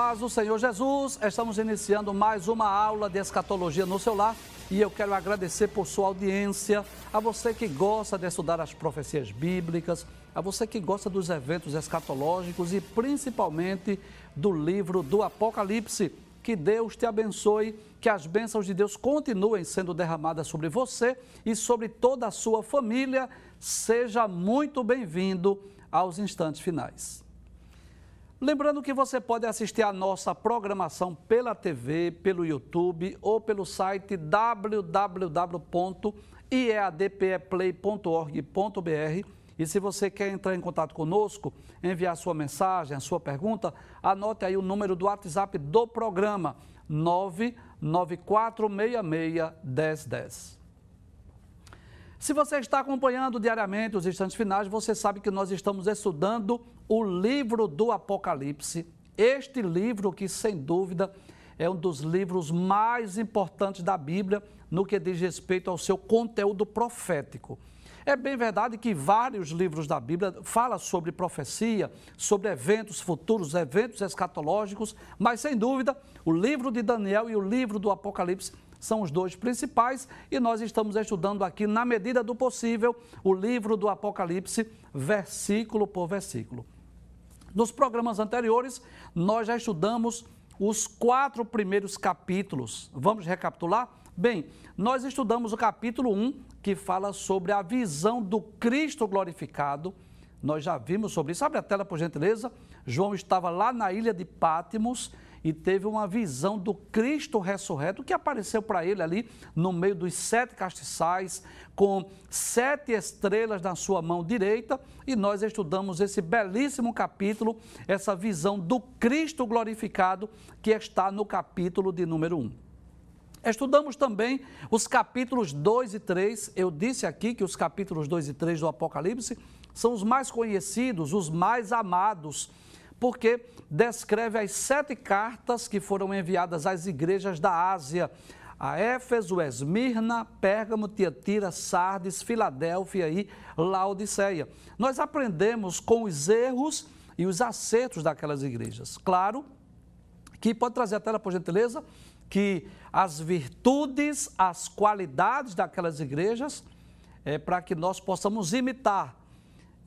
Paz do Senhor Jesus, estamos iniciando mais uma aula de escatologia no celular e eu quero agradecer por sua audiência, a você que gosta de estudar as profecias bíblicas, a você que gosta dos eventos escatológicos e principalmente do livro do Apocalipse. Que Deus te abençoe, que as bênçãos de Deus continuem sendo derramadas sobre você e sobre toda a sua família. Seja muito bem-vindo aos instantes finais. Lembrando que você pode assistir a nossa programação pela TV, pelo YouTube ou pelo site www.iadpeplay.org.br. E se você quer entrar em contato conosco, enviar sua mensagem, a sua pergunta, anote aí o número do WhatsApp do programa 994661010. Se você está acompanhando diariamente os instantes finais, você sabe que nós estamos estudando o livro do Apocalipse. Este livro que, sem dúvida, é um dos livros mais importantes da Bíblia no que diz respeito ao seu conteúdo profético. É bem verdade que vários livros da Bíblia falam sobre profecia, sobre eventos futuros, eventos escatológicos, mas sem dúvida, o livro de Daniel e o livro do Apocalipse são os dois principais e nós estamos estudando aqui, na medida do possível, o livro do Apocalipse, versículo por versículo. Nos programas anteriores, nós já estudamos os quatro primeiros capítulos. Vamos recapitular? Bem, nós estudamos o capítulo 1, que fala sobre a visão do Cristo glorificado. Nós já vimos sobre isso. Abre a tela, por gentileza. João estava lá na ilha de Pátimos e teve uma visão do Cristo ressurreto que apareceu para ele ali no meio dos sete castiçais, com sete estrelas na sua mão direita, e nós estudamos esse belíssimo capítulo, essa visão do Cristo glorificado que está no capítulo de número 1. Estudamos também os capítulos 2 e 3. Eu disse aqui que os capítulos 2 e 3 do Apocalipse são os mais conhecidos, os mais amados porque descreve as sete cartas que foram enviadas às igrejas da Ásia, a Éfeso, Esmirna, Pérgamo, Tiatira, Sardes, Filadélfia e Laodiceia. Nós aprendemos com os erros e os acertos daquelas igrejas. Claro que pode trazer a tela, por gentileza, que as virtudes, as qualidades daquelas igrejas, é para que nós possamos imitar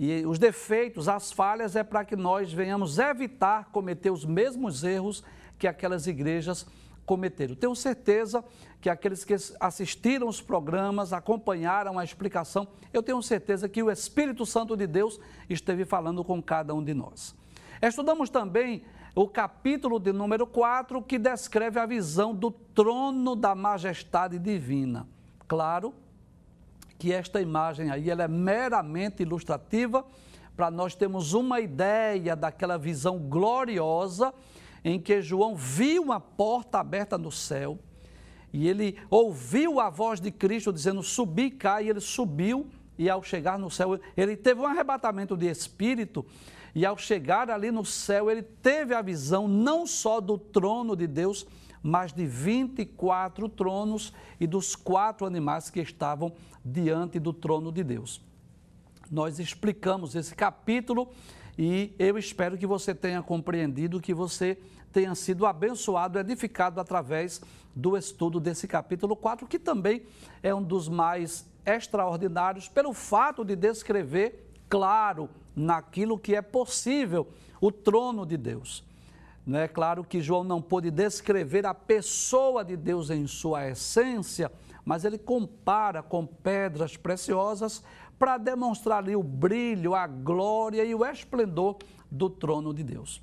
e os defeitos, as falhas, é para que nós venhamos evitar cometer os mesmos erros que aquelas igrejas cometeram. Tenho certeza que aqueles que assistiram os programas, acompanharam a explicação, eu tenho certeza que o Espírito Santo de Deus esteve falando com cada um de nós. Estudamos também o capítulo de número 4, que descreve a visão do trono da majestade divina. Claro, que esta imagem aí ela é meramente ilustrativa para nós termos uma ideia daquela visão gloriosa em que João viu uma porta aberta no céu e ele ouviu a voz de Cristo dizendo: Subi cá, e ele subiu, e ao chegar no céu, ele teve um arrebatamento de espírito. E ao chegar ali no céu, ele teve a visão não só do trono de Deus, mas de 24 tronos e dos quatro animais que estavam diante do trono de Deus. Nós explicamos esse capítulo e eu espero que você tenha compreendido, que você tenha sido abençoado, edificado através do estudo desse capítulo 4, que também é um dos mais extraordinários pelo fato de descrever, claro, naquilo que é possível, o trono de Deus. É claro que João não pôde descrever a pessoa de Deus em sua essência, mas ele compara com pedras preciosas para demonstrar ali o brilho, a glória e o esplendor do trono de Deus.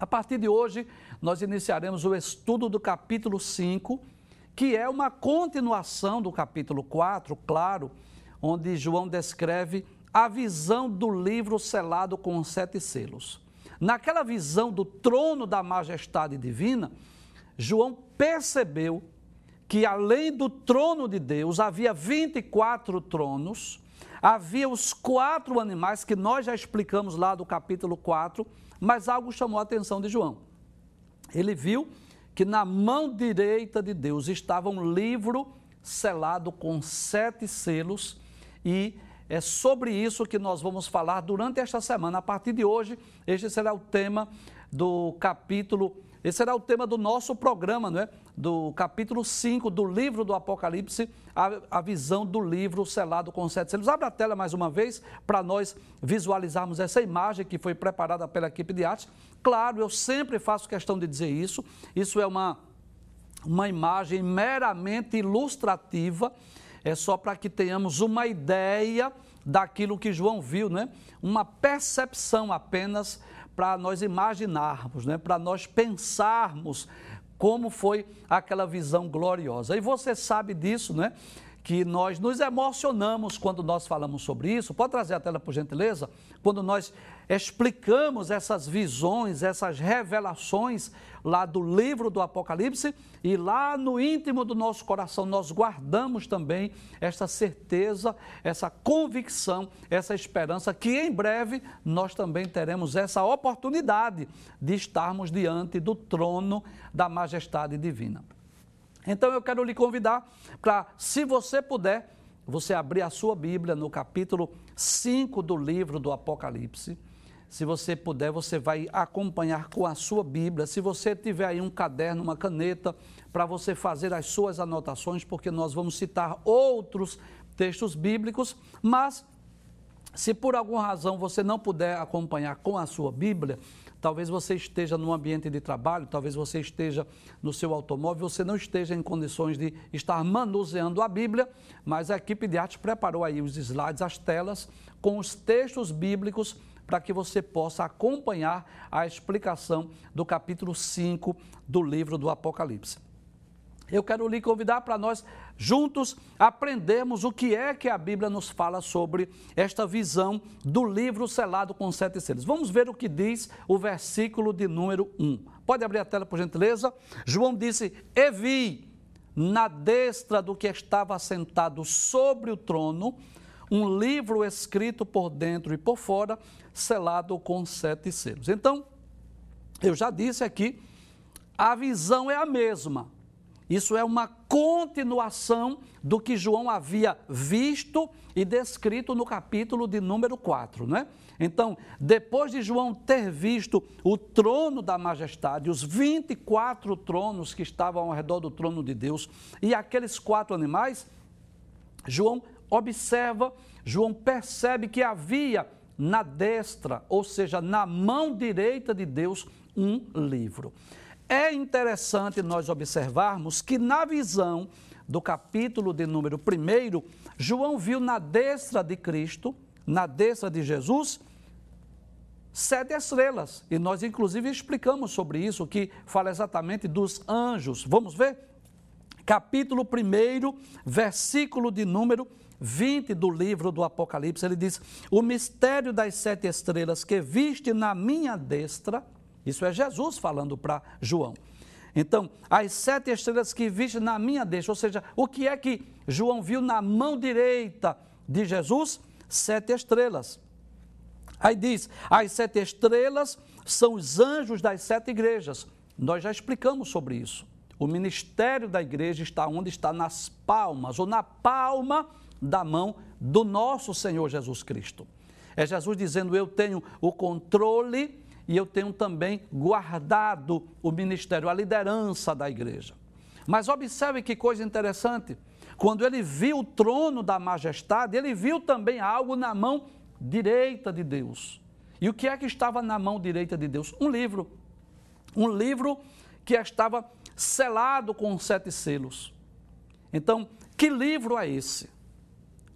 A partir de hoje, nós iniciaremos o estudo do capítulo 5, que é uma continuação do capítulo 4, claro, onde João descreve a visão do livro selado com sete selos. Naquela visão do trono da majestade divina, João percebeu que além do trono de Deus havia 24 tronos, havia os quatro animais que nós já explicamos lá do capítulo 4, mas algo chamou a atenção de João. Ele viu que na mão direita de Deus estava um livro selado com sete selos e é sobre isso que nós vamos falar durante esta semana. A partir de hoje, este será o tema do capítulo. Esse será o tema do nosso programa, não é? Do capítulo 5 do livro do Apocalipse, a, a visão do livro selado com sete selos. Abre a tela mais uma vez para nós visualizarmos essa imagem que foi preparada pela equipe de arte. Claro, eu sempre faço questão de dizer isso. Isso é uma, uma imagem meramente ilustrativa, é só para que tenhamos uma ideia daquilo que João viu, né? Uma percepção apenas para nós imaginarmos, né? Para nós pensarmos como foi aquela visão gloriosa. E você sabe disso, né? que nós nos emocionamos quando nós falamos sobre isso. Pode trazer a tela, por gentileza? Quando nós explicamos essas visões, essas revelações lá do livro do Apocalipse e lá no íntimo do nosso coração nós guardamos também essa certeza, essa convicção, essa esperança que em breve nós também teremos essa oportunidade de estarmos diante do trono da majestade divina. Então eu quero lhe convidar para, se você puder, você abrir a sua Bíblia no capítulo 5 do livro do Apocalipse. Se você puder, você vai acompanhar com a sua Bíblia. Se você tiver aí um caderno, uma caneta, para você fazer as suas anotações, porque nós vamos citar outros textos bíblicos, mas se por alguma razão você não puder acompanhar com a sua Bíblia, Talvez você esteja no ambiente de trabalho, talvez você esteja no seu automóvel, você não esteja em condições de estar manuseando a Bíblia, mas a equipe de arte preparou aí os slides, as telas, com os textos bíblicos para que você possa acompanhar a explicação do capítulo 5 do livro do Apocalipse. Eu quero lhe convidar para nós juntos aprendermos o que é que a Bíblia nos fala sobre esta visão do livro selado com sete selos. Vamos ver o que diz o versículo de número 1. Pode abrir a tela, por gentileza? João disse: E vi na destra do que estava sentado sobre o trono um livro escrito por dentro e por fora, selado com sete selos. Então, eu já disse aqui, a visão é a mesma isso é uma continuação do que João havia visto e descrito no capítulo de número 4, né? Então, depois de João ter visto o trono da majestade, os 24 tronos que estavam ao redor do trono de Deus e aqueles quatro animais, João observa, João percebe que havia na destra, ou seja, na mão direita de Deus, um livro. É interessante nós observarmos que na visão do capítulo de número 1, João viu na destra de Cristo, na destra de Jesus, sete estrelas. E nós, inclusive, explicamos sobre isso, que fala exatamente dos anjos. Vamos ver? Capítulo 1, versículo de número 20 do livro do Apocalipse, ele diz: O mistério das sete estrelas que viste na minha destra isso é Jesus falando para João. Então, as sete estrelas que viste na minha deixa, ou seja, o que é que João viu na mão direita de Jesus? Sete estrelas. Aí diz: as sete estrelas são os anjos das sete igrejas. Nós já explicamos sobre isso. O ministério da igreja está onde está nas palmas, ou na palma da mão do nosso Senhor Jesus Cristo. É Jesus dizendo: Eu tenho o controle e eu tenho também guardado o ministério, a liderança da igreja. Mas observe que coisa interessante. Quando ele viu o trono da majestade, ele viu também algo na mão direita de Deus. E o que é que estava na mão direita de Deus? Um livro. Um livro que estava selado com sete selos. Então, que livro é esse?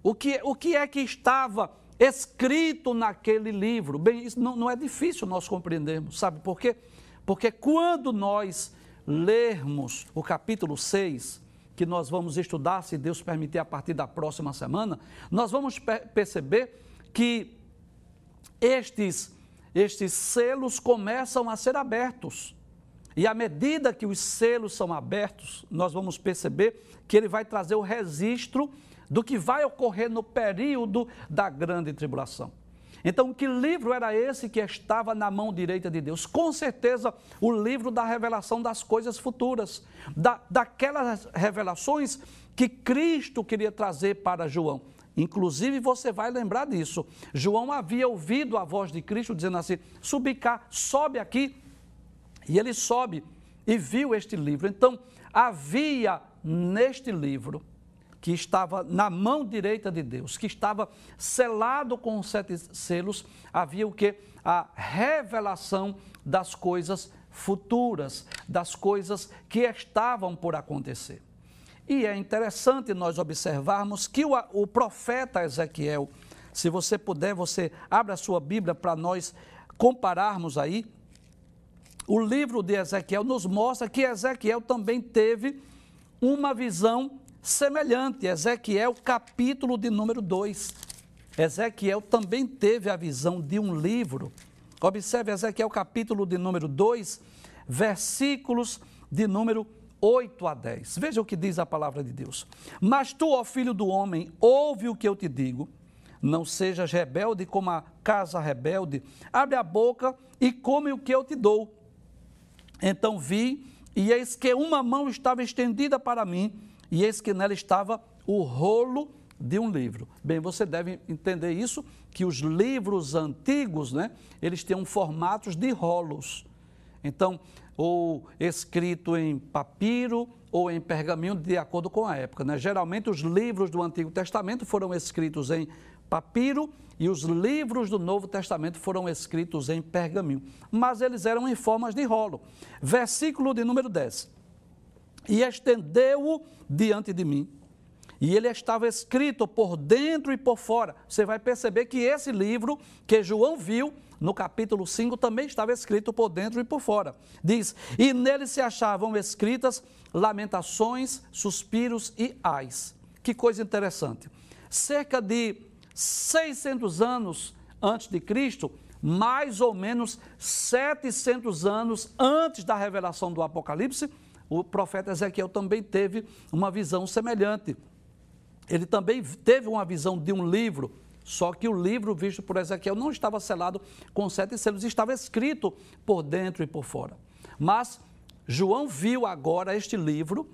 O que, o que é que estava escrito naquele livro. Bem, isso não, não é difícil nós compreendermos, sabe por quê? Porque quando nós lermos o capítulo 6, que nós vamos estudar, se Deus permitir, a partir da próxima semana, nós vamos perceber que estes, estes selos começam a ser abertos. E à medida que os selos são abertos, nós vamos perceber que ele vai trazer o registro do que vai ocorrer no período da grande tribulação. Então, que livro era esse que estava na mão direita de Deus? Com certeza, o livro da revelação das coisas futuras, da, daquelas revelações que Cristo queria trazer para João. Inclusive, você vai lembrar disso. João havia ouvido a voz de Cristo dizendo assim: subi cá, sobe aqui, E ele sobe e viu este livro. Então, havia neste livro, que estava na mão direita de Deus, que estava selado com sete selos, havia o que? A revelação das coisas futuras, das coisas que estavam por acontecer. E é interessante nós observarmos que o, o profeta Ezequiel, se você puder, você abre a sua Bíblia para nós compararmos aí. O livro de Ezequiel nos mostra que Ezequiel também teve uma visão semelhante. Ezequiel, capítulo de número 2. Ezequiel também teve a visão de um livro. Observe Ezequiel, capítulo de número 2, versículos de número 8 a 10. Veja o que diz a palavra de Deus. Mas tu, ó filho do homem, ouve o que eu te digo. Não sejas rebelde como a casa rebelde. Abre a boca e come o que eu te dou. Então vi, e eis que uma mão estava estendida para mim, e eis que nela estava o rolo de um livro. Bem, você deve entender isso, que os livros antigos, né, eles têm um formatos de rolos. Então, ou escrito em papiro ou em pergaminho, de acordo com a época. Né? Geralmente, os livros do Antigo Testamento foram escritos em papiro e os livros do Novo Testamento foram escritos em pergaminho, mas eles eram em formas de rolo. Versículo de número 10. E estendeu-o diante de mim, e ele estava escrito por dentro e por fora. Você vai perceber que esse livro que João viu no capítulo 5 também estava escrito por dentro e por fora. Diz: E nele se achavam escritas lamentações, suspiros e ais. Que coisa interessante. Cerca de 600 anos antes de Cristo, mais ou menos 700 anos antes da revelação do Apocalipse, o profeta Ezequiel também teve uma visão semelhante. Ele também teve uma visão de um livro só que o livro visto por Ezequiel não estava selado com sete selos, estava escrito por dentro e por fora. Mas João viu agora este livro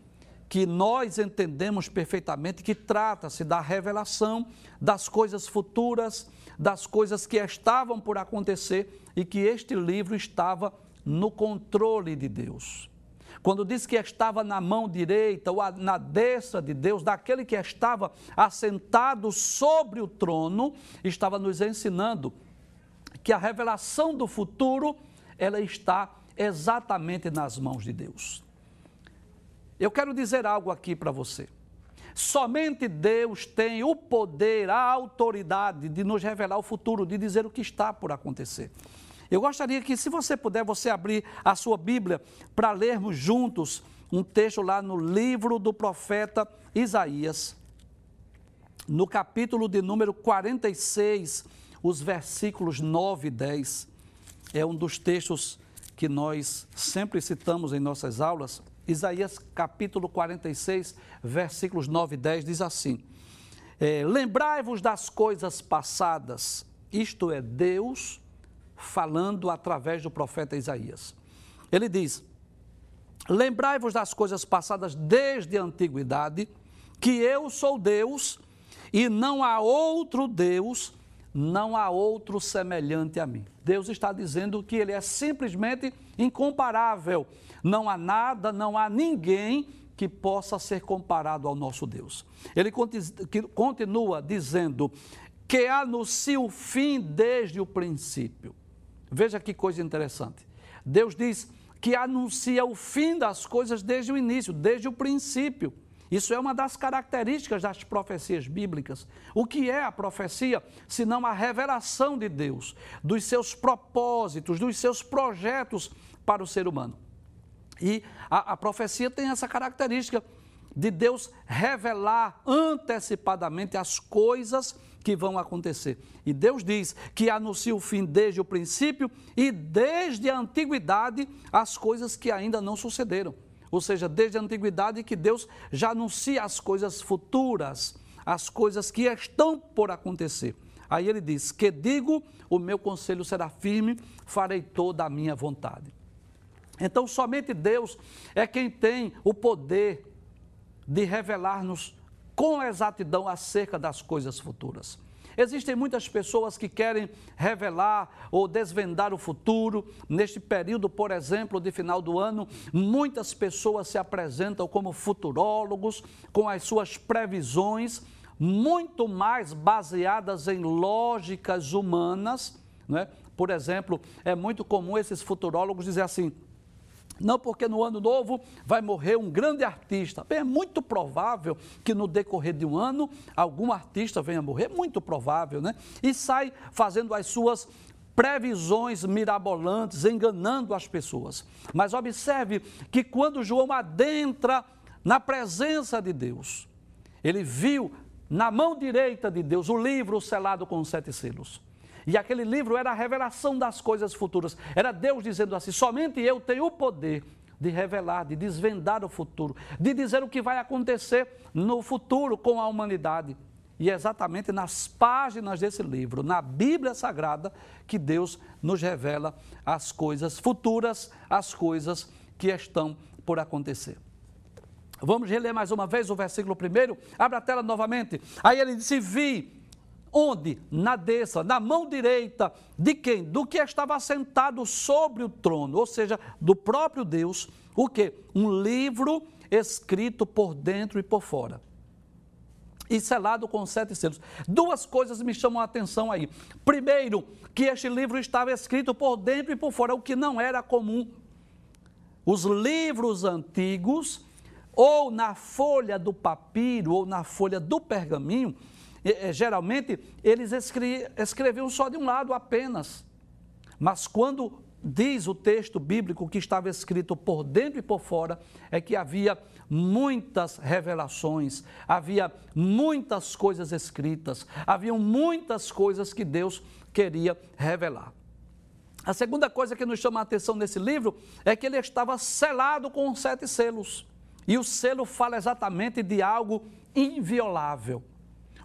que nós entendemos perfeitamente que trata-se da revelação das coisas futuras, das coisas que estavam por acontecer e que este livro estava no controle de Deus. Quando diz que estava na mão direita ou na destra de Deus, daquele que estava assentado sobre o trono, estava nos ensinando que a revelação do futuro, ela está exatamente nas mãos de Deus. Eu quero dizer algo aqui para você. Somente Deus tem o poder, a autoridade de nos revelar o futuro, de dizer o que está por acontecer. Eu gostaria que, se você puder, você abrir a sua Bíblia para lermos juntos um texto lá no livro do profeta Isaías, no capítulo de número 46, os versículos 9 e 10. É um dos textos que nós sempre citamos em nossas aulas. Isaías capítulo 46, versículos 9 e 10 diz assim: é, Lembrai-vos das coisas passadas, isto é, Deus falando através do profeta Isaías. Ele diz: Lembrai-vos das coisas passadas desde a antiguidade, que eu sou Deus e não há outro Deus, não há outro semelhante a mim. Deus está dizendo que ele é simplesmente incomparável. Não há nada, não há ninguém que possa ser comparado ao nosso Deus. Ele continua dizendo que anuncia o fim desde o princípio. Veja que coisa interessante. Deus diz que anuncia o fim das coisas desde o início, desde o princípio. Isso é uma das características das profecias bíblicas. O que é a profecia, senão a revelação de Deus, dos seus propósitos, dos seus projetos para o ser humano? E a, a profecia tem essa característica de Deus revelar antecipadamente as coisas que vão acontecer. E Deus diz que anuncia o fim desde o princípio e desde a antiguidade as coisas que ainda não sucederam. Ou seja, desde a antiguidade que Deus já anuncia as coisas futuras, as coisas que estão por acontecer. Aí ele diz: Que digo, o meu conselho será firme, farei toda a minha vontade. Então, somente Deus é quem tem o poder de revelar-nos com exatidão acerca das coisas futuras. Existem muitas pessoas que querem revelar ou desvendar o futuro. Neste período, por exemplo, de final do ano, muitas pessoas se apresentam como futurólogos, com as suas previsões muito mais baseadas em lógicas humanas. Né? Por exemplo, é muito comum esses futurólogos dizer assim: não porque no ano novo vai morrer um grande artista. Bem, é muito provável que no decorrer de um ano algum artista venha morrer, muito provável, né? E sai fazendo as suas previsões mirabolantes, enganando as pessoas. Mas observe que quando João adentra na presença de Deus, ele viu na mão direita de Deus o livro selado com sete selos. E aquele livro era a revelação das coisas futuras. Era Deus dizendo assim: somente eu tenho o poder de revelar, de desvendar o futuro, de dizer o que vai acontecer no futuro com a humanidade. E é exatamente nas páginas desse livro, na Bíblia Sagrada, que Deus nos revela as coisas futuras, as coisas que estão por acontecer. Vamos reler mais uma vez o versículo primeiro. Abra a tela novamente. Aí ele disse: Vi Onde? Na destra, na mão direita de quem? Do que estava sentado sobre o trono, ou seja, do próprio Deus, o que? Um livro escrito por dentro e por fora. E selado com sete selos. Duas coisas me chamam a atenção aí. Primeiro, que este livro estava escrito por dentro e por fora, o que não era comum. Os livros antigos, ou na folha do papiro, ou na folha do pergaminho, geralmente eles escre escreviam só de um lado apenas. Mas quando diz o texto bíblico que estava escrito por dentro e por fora, é que havia muitas revelações, havia muitas coisas escritas, haviam muitas coisas que Deus queria revelar. A segunda coisa que nos chama a atenção nesse livro é que ele estava selado com sete selos. E o selo fala exatamente de algo inviolável.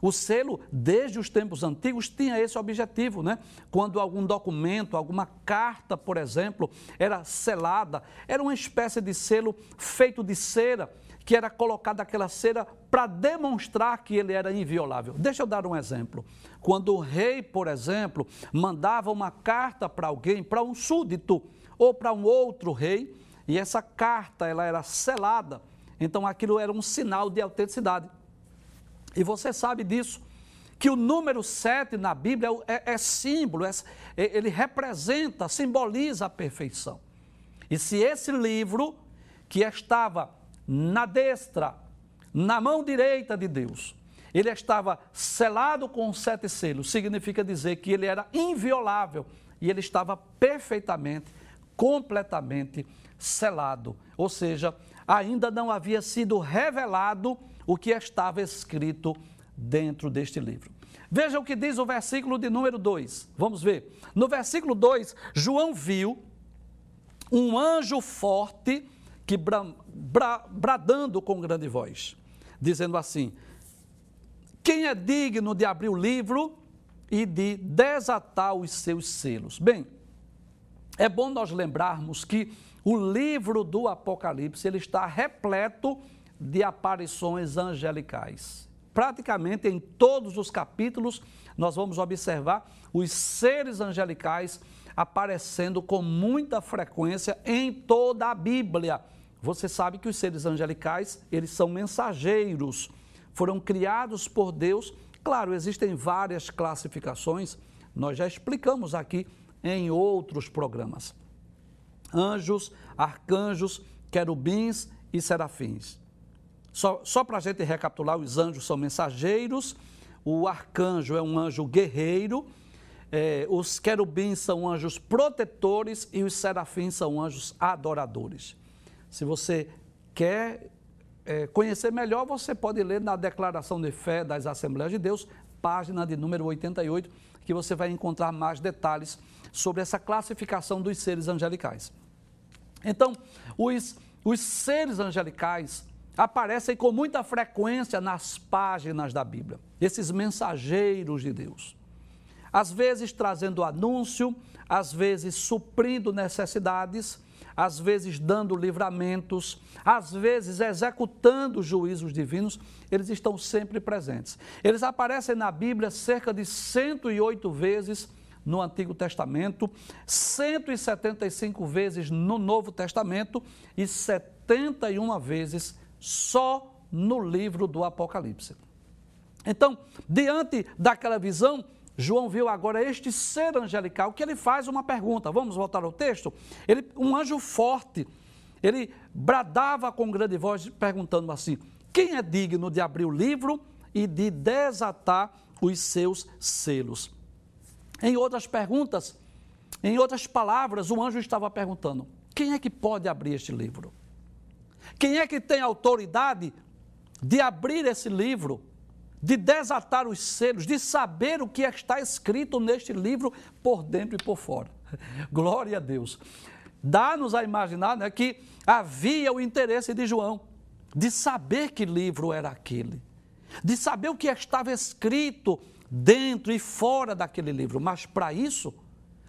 O selo, desde os tempos antigos, tinha esse objetivo, né? Quando algum documento, alguma carta, por exemplo, era selada, era uma espécie de selo feito de cera, que era colocada aquela cera para demonstrar que ele era inviolável. Deixa eu dar um exemplo. Quando o rei, por exemplo, mandava uma carta para alguém, para um súdito ou para um outro rei, e essa carta ela era selada, então aquilo era um sinal de autenticidade. E você sabe disso, que o número 7 na Bíblia é, é símbolo, é, é, ele representa, simboliza a perfeição. E se esse livro, que estava na destra, na mão direita de Deus, ele estava selado com sete selos, significa dizer que ele era inviolável e ele estava perfeitamente, completamente selado. Ou seja, ainda não havia sido revelado o que estava escrito dentro deste livro. Veja o que diz o versículo de número 2. Vamos ver. No versículo 2, João viu um anjo forte que bra, bra, bradando com grande voz, dizendo assim: Quem é digno de abrir o livro e de desatar os seus selos? Bem, é bom nós lembrarmos que o livro do Apocalipse ele está repleto de aparições angelicais. Praticamente em todos os capítulos, nós vamos observar os seres angelicais aparecendo com muita frequência em toda a Bíblia. Você sabe que os seres angelicais, eles são mensageiros, foram criados por Deus. Claro, existem várias classificações, nós já explicamos aqui em outros programas. Anjos, arcanjos, querubins e serafins. Só, só para a gente recapitular, os anjos são mensageiros, o arcanjo é um anjo guerreiro, é, os querubins são anjos protetores e os serafins são anjos adoradores. Se você quer é, conhecer melhor, você pode ler na Declaração de Fé das Assembleias de Deus, página de número 88, que você vai encontrar mais detalhes sobre essa classificação dos seres angelicais. Então, os, os seres angelicais aparecem com muita frequência nas páginas da Bíblia, esses mensageiros de Deus. Às vezes trazendo anúncio, às vezes suprindo necessidades, às vezes dando livramentos, às vezes executando juízos divinos, eles estão sempre presentes. Eles aparecem na Bíblia cerca de 108 vezes no Antigo Testamento, 175 vezes no Novo Testamento e 71 vezes só no livro do Apocalipse. Então, diante daquela visão, João viu agora este ser angelical que ele faz uma pergunta. Vamos voltar ao texto? Ele, um anjo forte, ele bradava com grande voz, perguntando assim: Quem é digno de abrir o livro e de desatar os seus selos? Em outras perguntas, em outras palavras, o anjo estava perguntando: Quem é que pode abrir este livro? Quem é que tem autoridade de abrir esse livro? de desatar os selos, de saber o que está escrito neste livro por dentro e por fora. Glória a Deus. Dá-nos a imaginar né, que havia o interesse de João de saber que livro era aquele, de saber o que estava escrito dentro e fora daquele livro. Mas para isso,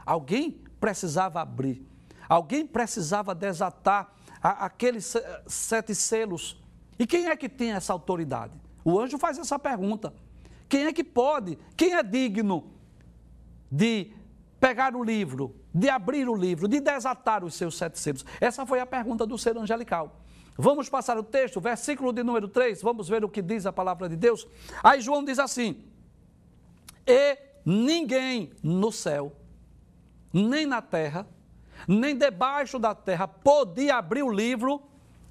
alguém precisava abrir, alguém precisava desatar aqueles sete selos. E quem é que tem essa autoridade? O anjo faz essa pergunta: quem é que pode, quem é digno de pegar o livro, de abrir o livro, de desatar os seus sete selos? Essa foi a pergunta do ser angelical. Vamos passar o texto, versículo de número 3, vamos ver o que diz a palavra de Deus. Aí João diz assim: E ninguém no céu, nem na terra, nem debaixo da terra podia abrir o livro,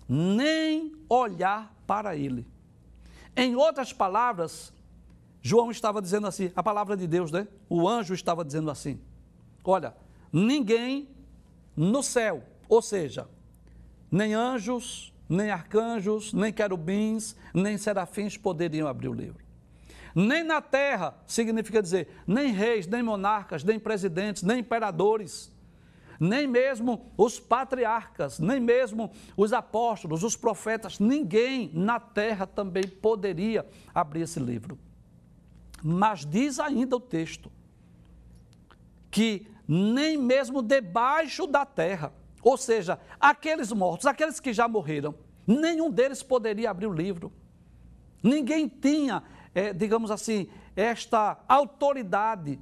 nem olhar para ele. Em outras palavras, João estava dizendo assim, a palavra de Deus, né? O anjo estava dizendo assim: Olha, ninguém no céu, ou seja, nem anjos, nem arcanjos, nem querubins, nem serafins poderiam abrir o livro. Nem na terra, significa dizer, nem reis, nem monarcas, nem presidentes, nem imperadores, nem mesmo os patriarcas, nem mesmo os apóstolos, os profetas, ninguém na terra também poderia abrir esse livro. Mas diz ainda o texto que nem mesmo debaixo da terra, ou seja, aqueles mortos, aqueles que já morreram, nenhum deles poderia abrir o livro. Ninguém tinha, é, digamos assim, esta autoridade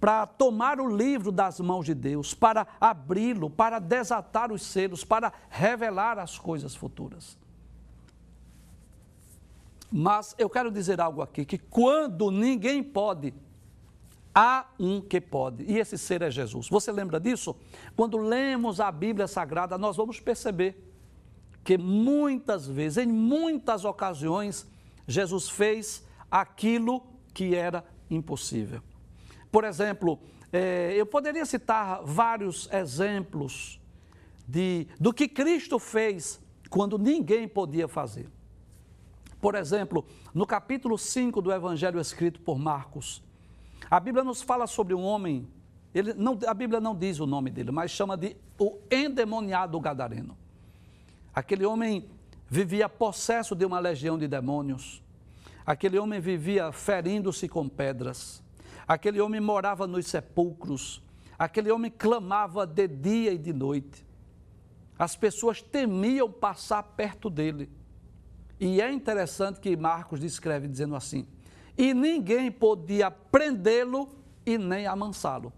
para tomar o livro das mãos de Deus, para abri-lo, para desatar os selos, para revelar as coisas futuras. Mas eu quero dizer algo aqui: que quando ninguém pode, há um que pode, e esse ser é Jesus. Você lembra disso? Quando lemos a Bíblia Sagrada, nós vamos perceber que muitas vezes, em muitas ocasiões, Jesus fez aquilo que era impossível. Por exemplo, é, eu poderia citar vários exemplos de, do que Cristo fez quando ninguém podia fazer. Por exemplo, no capítulo 5 do Evangelho escrito por Marcos, a Bíblia nos fala sobre um homem, ele não, a Bíblia não diz o nome dele, mas chama de o endemoniado gadareno. Aquele homem vivia possesso de uma legião de demônios. Aquele homem vivia ferindo-se com pedras. Aquele homem morava nos sepulcros. Aquele homem clamava de dia e de noite. As pessoas temiam passar perto dele. E é interessante que Marcos descreve dizendo assim: e ninguém podia prendê-lo e nem amansá-lo.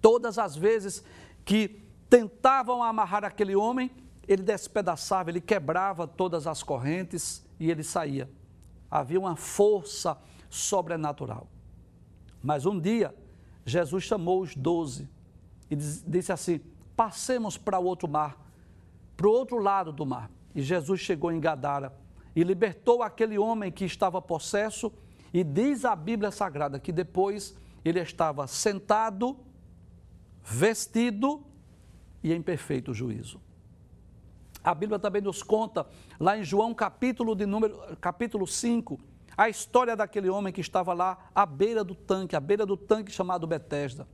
Todas as vezes que tentavam amarrar aquele homem, ele despedaçava, ele quebrava todas as correntes e ele saía. Havia uma força sobrenatural. Mas um dia, Jesus chamou os doze e disse assim: passemos para o outro mar, para o outro lado do mar. E Jesus chegou em Gadara e libertou aquele homem que estava possesso, e diz a Bíblia Sagrada que depois ele estava sentado, vestido e em perfeito juízo. A Bíblia também nos conta, lá em João capítulo, de número, capítulo 5, a história daquele homem que estava lá à beira do tanque, à beira do tanque chamado Betesda,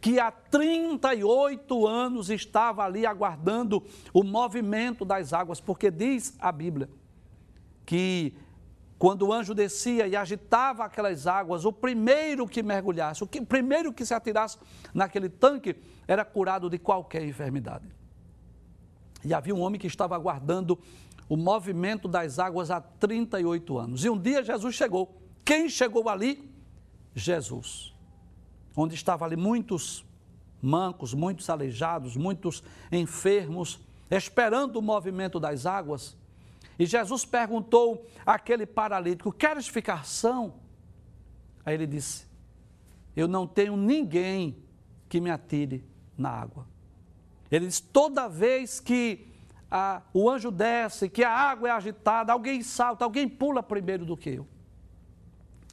que há 38 anos estava ali aguardando o movimento das águas, porque diz a Bíblia que quando o anjo descia e agitava aquelas águas, o primeiro que mergulhasse, o, que, o primeiro que se atirasse naquele tanque, era curado de qualquer enfermidade. E havia um homem que estava aguardando o movimento das águas há 38 anos. E um dia Jesus chegou. Quem chegou ali? Jesus. Onde estavam ali muitos mancos, muitos aleijados, muitos enfermos, esperando o movimento das águas. E Jesus perguntou àquele paralítico: Queres ficar são? Aí ele disse: Eu não tenho ninguém que me atire na água. Ele disse: Toda vez que a, o anjo desce, que a água é agitada, alguém salta, alguém pula primeiro do que eu.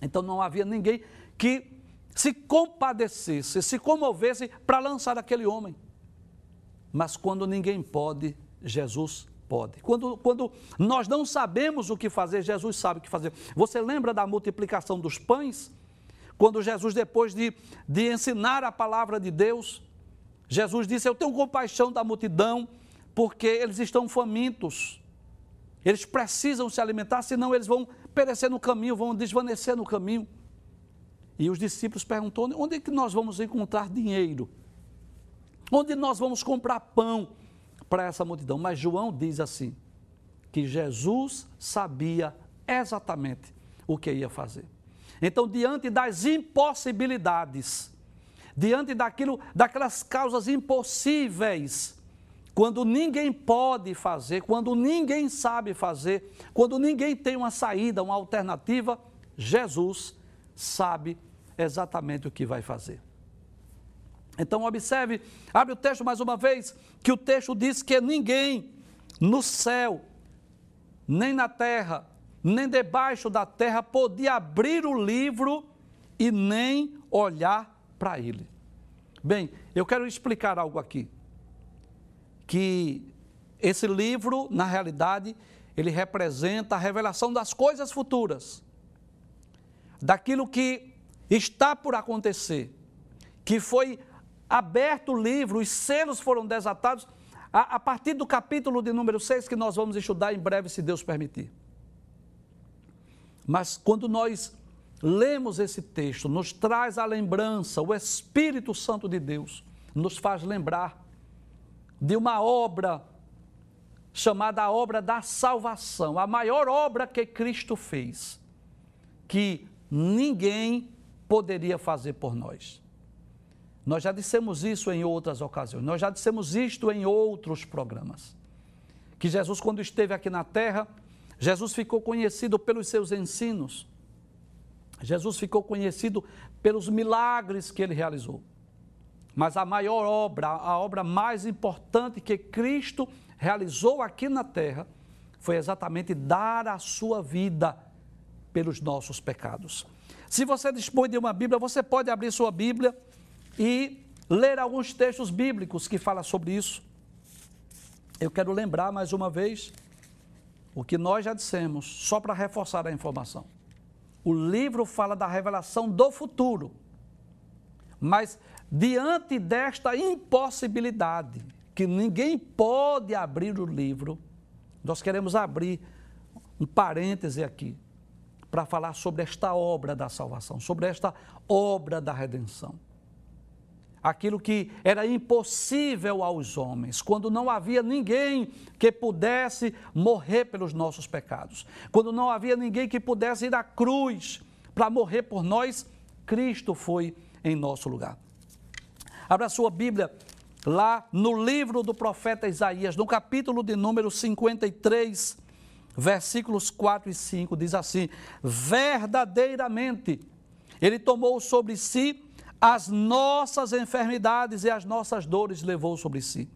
Então não havia ninguém que se compadecesse, se comovesse para lançar aquele homem. Mas quando ninguém pode, Jesus pode. Quando, quando nós não sabemos o que fazer, Jesus sabe o que fazer. Você lembra da multiplicação dos pães? Quando Jesus, depois de, de ensinar a palavra de Deus, Jesus disse: Eu tenho compaixão da multidão, porque eles estão famintos. Eles precisam se alimentar, senão eles vão perecer no caminho, vão desvanecer no caminho. E os discípulos perguntou: onde é que nós vamos encontrar dinheiro? Onde nós vamos comprar pão para essa multidão? Mas João diz assim: que Jesus sabia exatamente o que ia fazer. Então, diante das impossibilidades, diante daquilo, daquelas causas impossíveis, quando ninguém pode fazer, quando ninguém sabe fazer, quando ninguém tem uma saída, uma alternativa, Jesus sabe exatamente o que vai fazer. Então, observe, abre o texto mais uma vez, que o texto diz que ninguém no céu, nem na terra, nem debaixo da terra podia abrir o livro e nem olhar para ele. Bem, eu quero explicar algo aqui. Que esse livro, na realidade, ele representa a revelação das coisas futuras daquilo que está por acontecer, que foi aberto o livro, os selos foram desatados, a, a, partir do capítulo de número 6, que nós vamos estudar em breve, se Deus permitir. Mas quando nós lemos esse texto, nos traz a lembrança, o Espírito Santo de Deus nos faz lembrar de uma obra chamada a obra da salvação, a maior obra que Cristo fez, que ninguém poderia fazer por nós. Nós já dissemos isso em outras ocasiões, nós já dissemos isto em outros programas. Que Jesus, quando esteve aqui na terra, Jesus ficou conhecido pelos seus ensinos, Jesus ficou conhecido pelos milagres que ele realizou. Mas a maior obra, a obra mais importante que Cristo realizou aqui na terra, foi exatamente dar a sua vida pelos nossos pecados. Se você dispõe de uma Bíblia, você pode abrir sua Bíblia e ler alguns textos bíblicos que falam sobre isso. Eu quero lembrar mais uma vez o que nós já dissemos, só para reforçar a informação. O livro fala da revelação do futuro. Mas diante desta impossibilidade, que ninguém pode abrir o livro, nós queremos abrir um parêntese aqui para falar sobre esta obra da salvação, sobre esta obra da redenção. Aquilo que era impossível aos homens, quando não havia ninguém que pudesse morrer pelos nossos pecados, quando não havia ninguém que pudesse ir à cruz para morrer por nós, Cristo foi em nosso lugar. Abra sua Bíblia lá no livro do profeta Isaías, no capítulo de número 53, versículos 4 e 5, diz assim: Verdadeiramente, Ele tomou sobre si as nossas enfermidades e as nossas dores levou sobre si.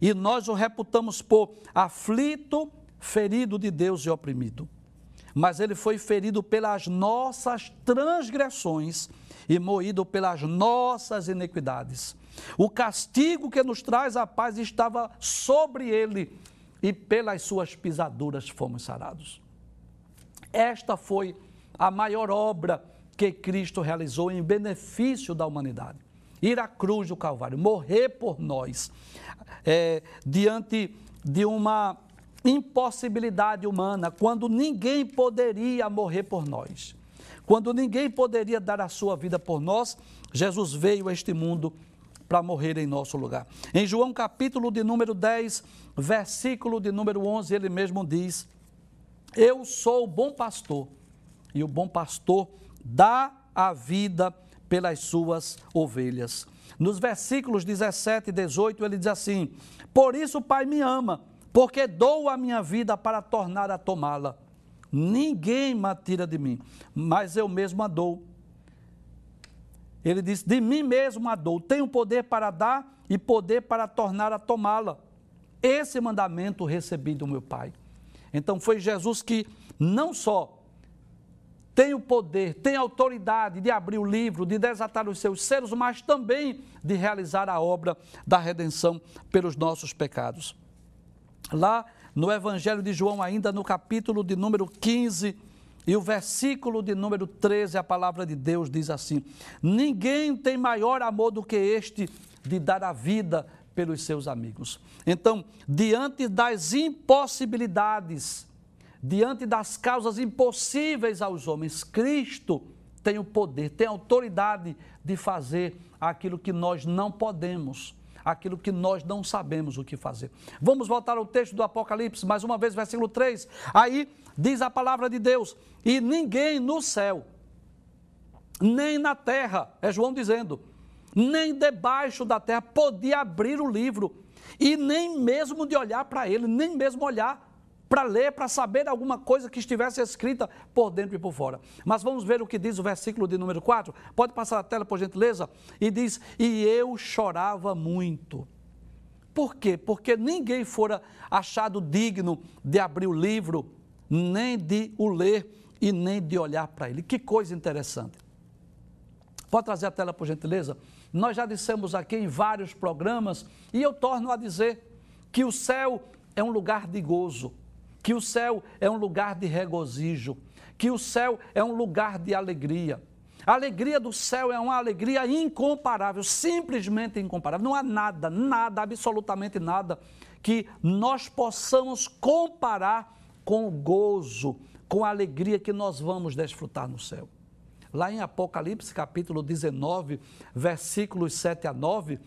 E nós o reputamos por aflito, ferido de Deus e oprimido. Mas ele foi ferido pelas nossas transgressões e moído pelas nossas iniquidades. O castigo que nos traz a paz estava sobre ele, e pelas suas pisaduras fomos sarados. Esta foi a maior obra que Cristo realizou em benefício da humanidade. Ir à cruz do Calvário, morrer por nós, é, diante de uma impossibilidade humana, quando ninguém poderia morrer por nós, quando ninguém poderia dar a sua vida por nós, Jesus veio a este mundo para morrer em nosso lugar. Em João capítulo de número 10, versículo de número 11, ele mesmo diz: Eu sou o bom pastor, e o bom pastor dá a vida pelas suas ovelhas. Nos versículos 17 e 18, ele diz assim: Por isso o Pai me ama, porque dou a minha vida para tornar a tomá-la. Ninguém me tira de mim, mas eu mesmo a dou. Ele diz: De mim mesmo a dou. Tenho poder para dar e poder para tornar a tomá-la. Esse mandamento recebi do meu Pai. Então foi Jesus que não só tem o poder, tem a autoridade de abrir o livro, de desatar os seus selos, mas também de realizar a obra da redenção pelos nossos pecados. Lá no Evangelho de João, ainda no capítulo de número 15 e o versículo de número 13, a palavra de Deus diz assim: Ninguém tem maior amor do que este de dar a vida pelos seus amigos. Então, diante das impossibilidades, diante das causas impossíveis aos homens, Cristo tem o poder, tem a autoridade de fazer aquilo que nós não podemos, aquilo que nós não sabemos o que fazer. Vamos voltar ao texto do Apocalipse, mais uma vez, versículo 3. Aí diz a palavra de Deus: E ninguém no céu, nem na terra, é João dizendo, nem debaixo da terra podia abrir o livro, e nem mesmo de olhar para ele, nem mesmo olhar para ler, para saber alguma coisa que estivesse escrita por dentro e por fora. Mas vamos ver o que diz o versículo de número 4. Pode passar a tela, por gentileza? E diz: E eu chorava muito. Por quê? Porque ninguém fora achado digno de abrir o livro, nem de o ler e nem de olhar para ele. Que coisa interessante. Pode trazer a tela, por gentileza? Nós já dissemos aqui em vários programas, e eu torno a dizer que o céu é um lugar de gozo que o céu é um lugar de regozijo, que o céu é um lugar de alegria. A alegria do céu é uma alegria incomparável, simplesmente incomparável. Não há nada, nada, absolutamente nada que nós possamos comparar com o gozo, com a alegria que nós vamos desfrutar no céu. Lá em Apocalipse, capítulo 19, versículos 7 a 9,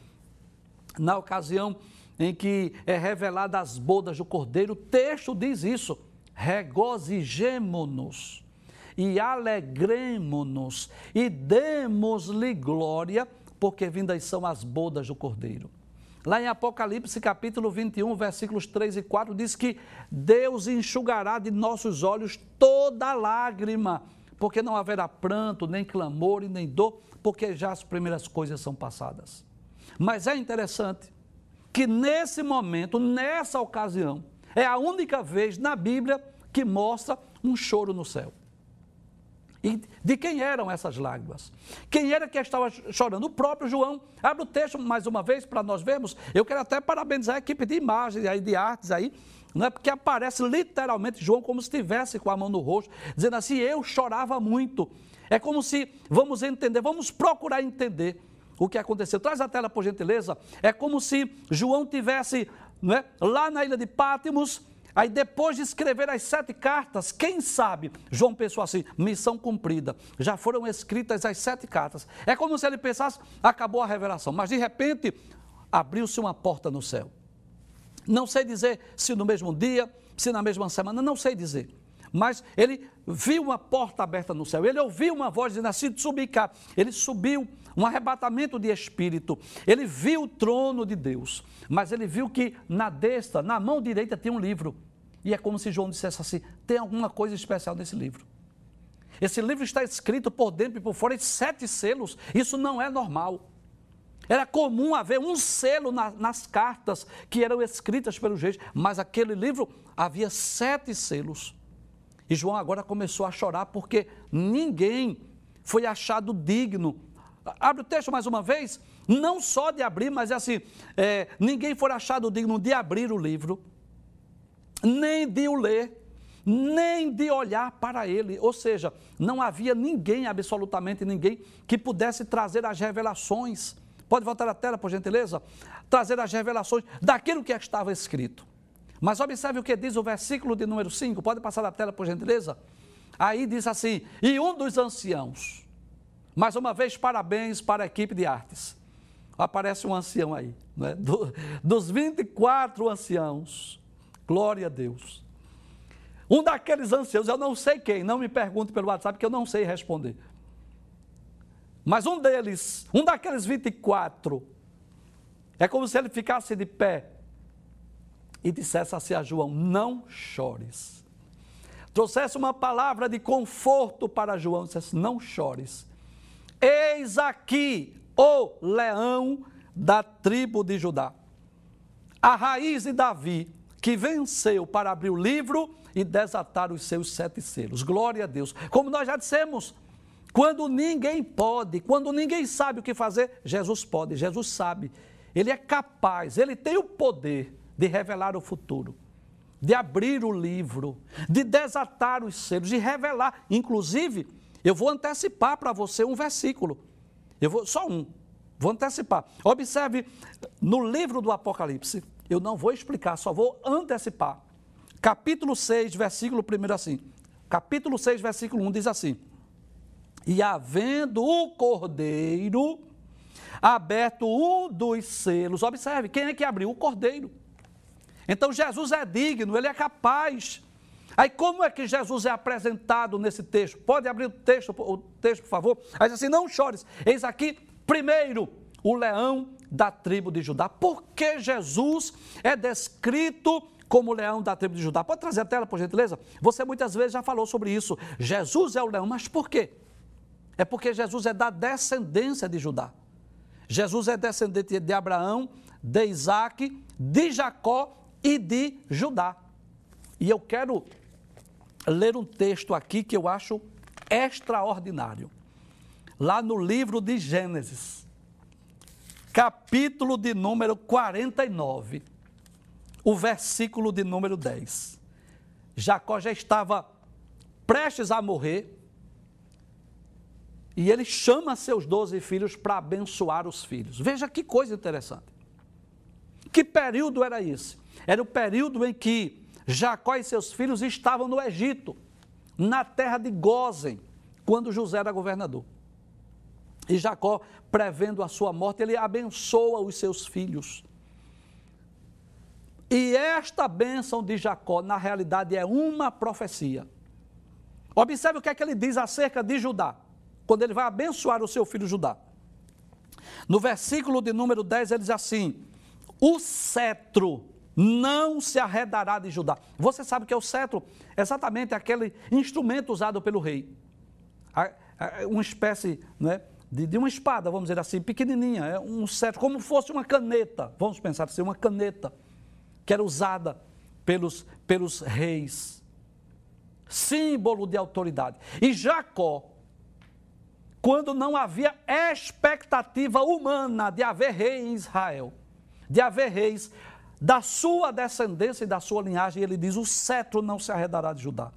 na ocasião em que é revelada as bodas do Cordeiro, o texto diz isso: regozijemo-nos e alegremo-nos e demos-lhe glória, porque vindas são as bodas do Cordeiro. Lá em Apocalipse capítulo 21, versículos 3 e 4, diz que Deus enxugará de nossos olhos toda lágrima, porque não haverá pranto, nem clamor e nem dor, porque já as primeiras coisas são passadas. Mas é interessante que nesse momento, nessa ocasião, é a única vez na Bíblia que mostra um choro no céu. E de quem eram essas lágrimas? Quem era que estava chorando? O próprio João. Abre o texto mais uma vez para nós vermos. Eu quero até parabenizar a equipe de imagens aí, de artes aí, não é porque aparece literalmente João como se estivesse com a mão no rosto, dizendo assim: Eu chorava muito. É como se, vamos entender, vamos procurar entender o que aconteceu. Traz a tela, por gentileza. É como se João tivesse né, lá na ilha de Pátimos, aí depois de escrever as sete cartas, quem sabe, João pensou assim, missão cumprida, já foram escritas as sete cartas. É como se ele pensasse, acabou a revelação, mas de repente abriu-se uma porta no céu. Não sei dizer se no mesmo dia, se na mesma semana, não sei dizer. Mas ele viu uma porta aberta no céu, ele ouviu uma voz dizendo assim: subir cá. Ele subiu um arrebatamento de espírito. Ele viu o trono de Deus, mas ele viu que na destra, na mão direita, tinha um livro. E é como se João dissesse assim: tem alguma coisa especial nesse livro. Esse livro está escrito por dentro e por fora em sete selos. Isso não é normal. Era comum haver um selo na, nas cartas que eram escritas pelos reis, mas aquele livro havia sete selos. E João agora começou a chorar porque ninguém foi achado digno Abre o texto mais uma vez. Não só de abrir, mas é assim: é, ninguém for achado digno de abrir o livro, nem de o ler, nem de olhar para ele. Ou seja, não havia ninguém, absolutamente ninguém, que pudesse trazer as revelações. Pode voltar à tela, por gentileza? Trazer as revelações daquilo que estava escrito. Mas observe o que diz o versículo de número 5, pode passar na tela por gentileza? Aí diz assim: E um dos anciãos, mais uma vez, parabéns para a equipe de artes. Aparece um ancião aí, né? Do, dos 24 anciãos, glória a Deus. Um daqueles anciãos, eu não sei quem, não me pergunte pelo WhatsApp, que eu não sei responder. Mas um deles, um daqueles 24, é como se ele ficasse de pé e dissesse assim a João: Não chores. Trouxesse uma palavra de conforto para João, dissesse: Não chores. Eis aqui o leão da tribo de Judá, a raiz de Davi, que venceu para abrir o livro e desatar os seus sete selos. Glória a Deus. Como nós já dissemos, quando ninguém pode, quando ninguém sabe o que fazer, Jesus pode, Jesus sabe. Ele é capaz, ele tem o poder de revelar o futuro, de abrir o livro, de desatar os selos, de revelar. Inclusive, eu vou antecipar para você um versículo. Eu vou só um. Vou antecipar. Observe no livro do Apocalipse, eu não vou explicar, só vou antecipar. Capítulo 6, versículo 1 assim. Capítulo 6, versículo 1 diz assim: E havendo o cordeiro aberto um dos selos, observe, quem é que abriu? O cordeiro. Então Jesus é digno, ele é capaz. Aí como é que Jesus é apresentado nesse texto? Pode abrir o texto, o texto, por favor? Aí diz assim: não chores. Eis aqui, primeiro, o leão da tribo de Judá. Por que Jesus é descrito como o leão da tribo de Judá? Pode trazer a tela, por gentileza? Você muitas vezes já falou sobre isso. Jesus é o leão, mas por quê? É porque Jesus é da descendência de Judá. Jesus é descendente de Abraão, de Isaac, de Jacó e de Judá. E eu quero ler um texto aqui que eu acho extraordinário. Lá no livro de Gênesis, capítulo de número 49, o versículo de número 10. Jacó já estava prestes a morrer e ele chama seus doze filhos para abençoar os filhos. Veja que coisa interessante. Que período era esse? Era o período em que Jacó e seus filhos estavam no Egito, na terra de Gozen, quando José era governador. E Jacó, prevendo a sua morte, ele abençoa os seus filhos. E esta bênção de Jacó, na realidade, é uma profecia. Observe o que é que ele diz acerca de Judá, quando ele vai abençoar o seu filho Judá. No versículo de número 10, ele diz assim: O cetro não se arredará de Judá. Você sabe que é o cetro, exatamente aquele instrumento usado pelo rei. Uma espécie né, de, uma espada, vamos dizer assim, pequenininha, é um cetro, como fosse uma caneta, vamos pensar assim, uma caneta, que era usada pelos, pelos reis. Símbolo de autoridade. E Jacó, quando não havia expectativa humana de haver rei em Israel, de haver reis, da sua descendência e da sua linhagem, ele diz: o cetro não se arredará de Judá,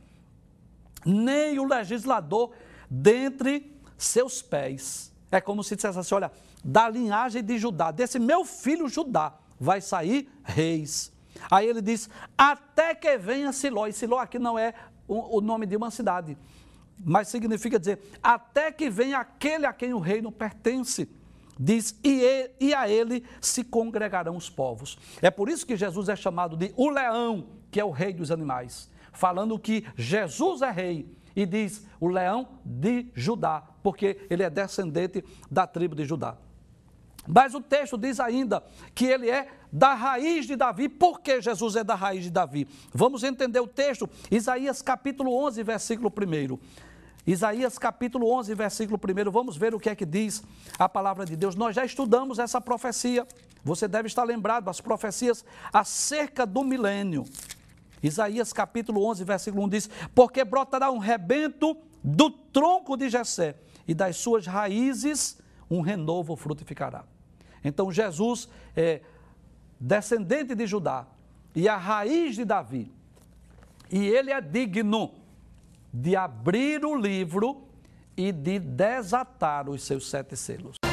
nem o legislador dentre seus pés. É como se dissesse assim: olha, da linhagem de Judá, desse meu filho Judá, vai sair reis. Aí ele diz: até que venha Siló. E Siló aqui não é o, o nome de uma cidade, mas significa dizer: até que venha aquele a quem o reino pertence. Diz, e, a ele se congregarão os povos. É por isso que Jesus é chamado de o leão, que é o rei dos animais. Falando que Jesus é rei. E diz o leão de Judá, porque ele é descendente da tribo de Judá. Mas o texto diz ainda que ele é da raiz de Davi. Por que Jesus é da raiz de Davi? Vamos entender o texto. Isaías capítulo 11, versículo 1. Isaías capítulo 11, versículo 1, vamos ver o que é que diz a palavra de Deus. Nós já estudamos essa profecia, você deve estar lembrado, as profecias acerca do milênio. Isaías capítulo 11, versículo 1 diz: Porque brotará um rebento do tronco de Jessé, e das suas raízes um renovo frutificará. Então Jesus é descendente de Judá e a raiz de Davi, e ele é digno de abrir o livro e de desatar os seus sete selos.